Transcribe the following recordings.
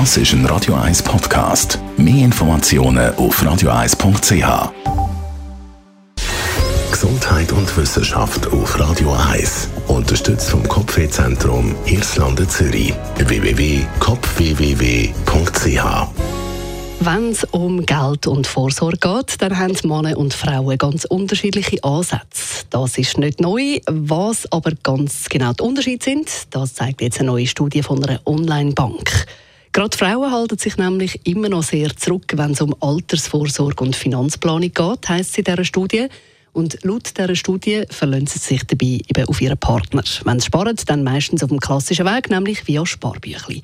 Das ist ein Radio 1 Podcast. Mehr Informationen auf radio1.ch. Gesundheit und Wissenschaft auf Radio 1. Unterstützt vom Kopfwehzentrum Irlande Zürich. www.kopfwww.ch wenn es um Geld und Vorsorge geht, dann haben Männer und Frauen ganz unterschiedliche Ansätze. Das ist nicht neu. Was aber ganz genau die Unterschiede sind, das zeigt jetzt eine neue Studie von einer Online-Bank. Gerade Frauen halten sich nämlich immer noch sehr zurück, wenn es um Altersvorsorge und Finanzplanung geht, heisst es in dieser Studie. Und laut dieser Studie verlassen sie sich dabei eben auf ihren Partner. Wenn sie sparen, dann meistens auf dem klassischen Weg, nämlich via Sparbüchli.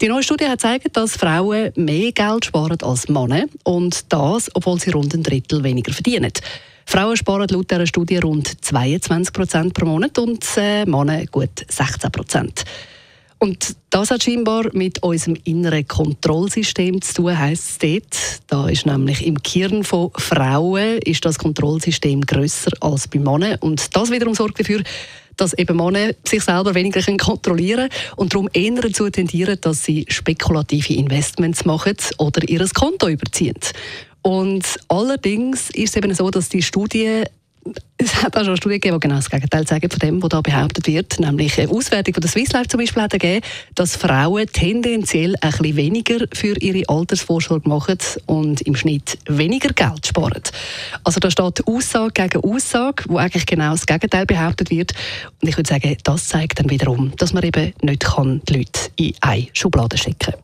Die neue Studie hat gezeigt, dass Frauen mehr Geld sparen als Männer und das, obwohl sie rund ein Drittel weniger verdienen. Frauen sparen laut dieser Studie rund 22 Prozent pro Monat und äh, Männer gut 16 Prozent. Und das hat scheinbar mit unserem inneren Kontrollsystem zu tun, heisst es dort. Da ist nämlich im Kern von Frauen ist das Kontrollsystem grösser als bei Männern. Und das wiederum sorgt dafür, dass eben Männer sich selber weniger kontrollieren können und darum eher dazu tendieren, dass sie spekulative Investments machen oder ihr Konto überziehen. Und allerdings ist es eben so, dass die Studie es hat auch schon Studien gegeben, die genau das Gegenteil sagen von dem, was da behauptet wird. Nämlich eine Auswertung von der Swiss Life zum Beispiel hat gegeben, dass Frauen tendenziell ein bisschen weniger für ihre Altersvorsorge machen und im Schnitt weniger Geld sparen. Also da steht Aussage gegen Aussage, wo eigentlich genau das Gegenteil behauptet wird. Und ich würde sagen, das zeigt dann wiederum, dass man eben nicht kann die Leute in eine Schublade schicken kann.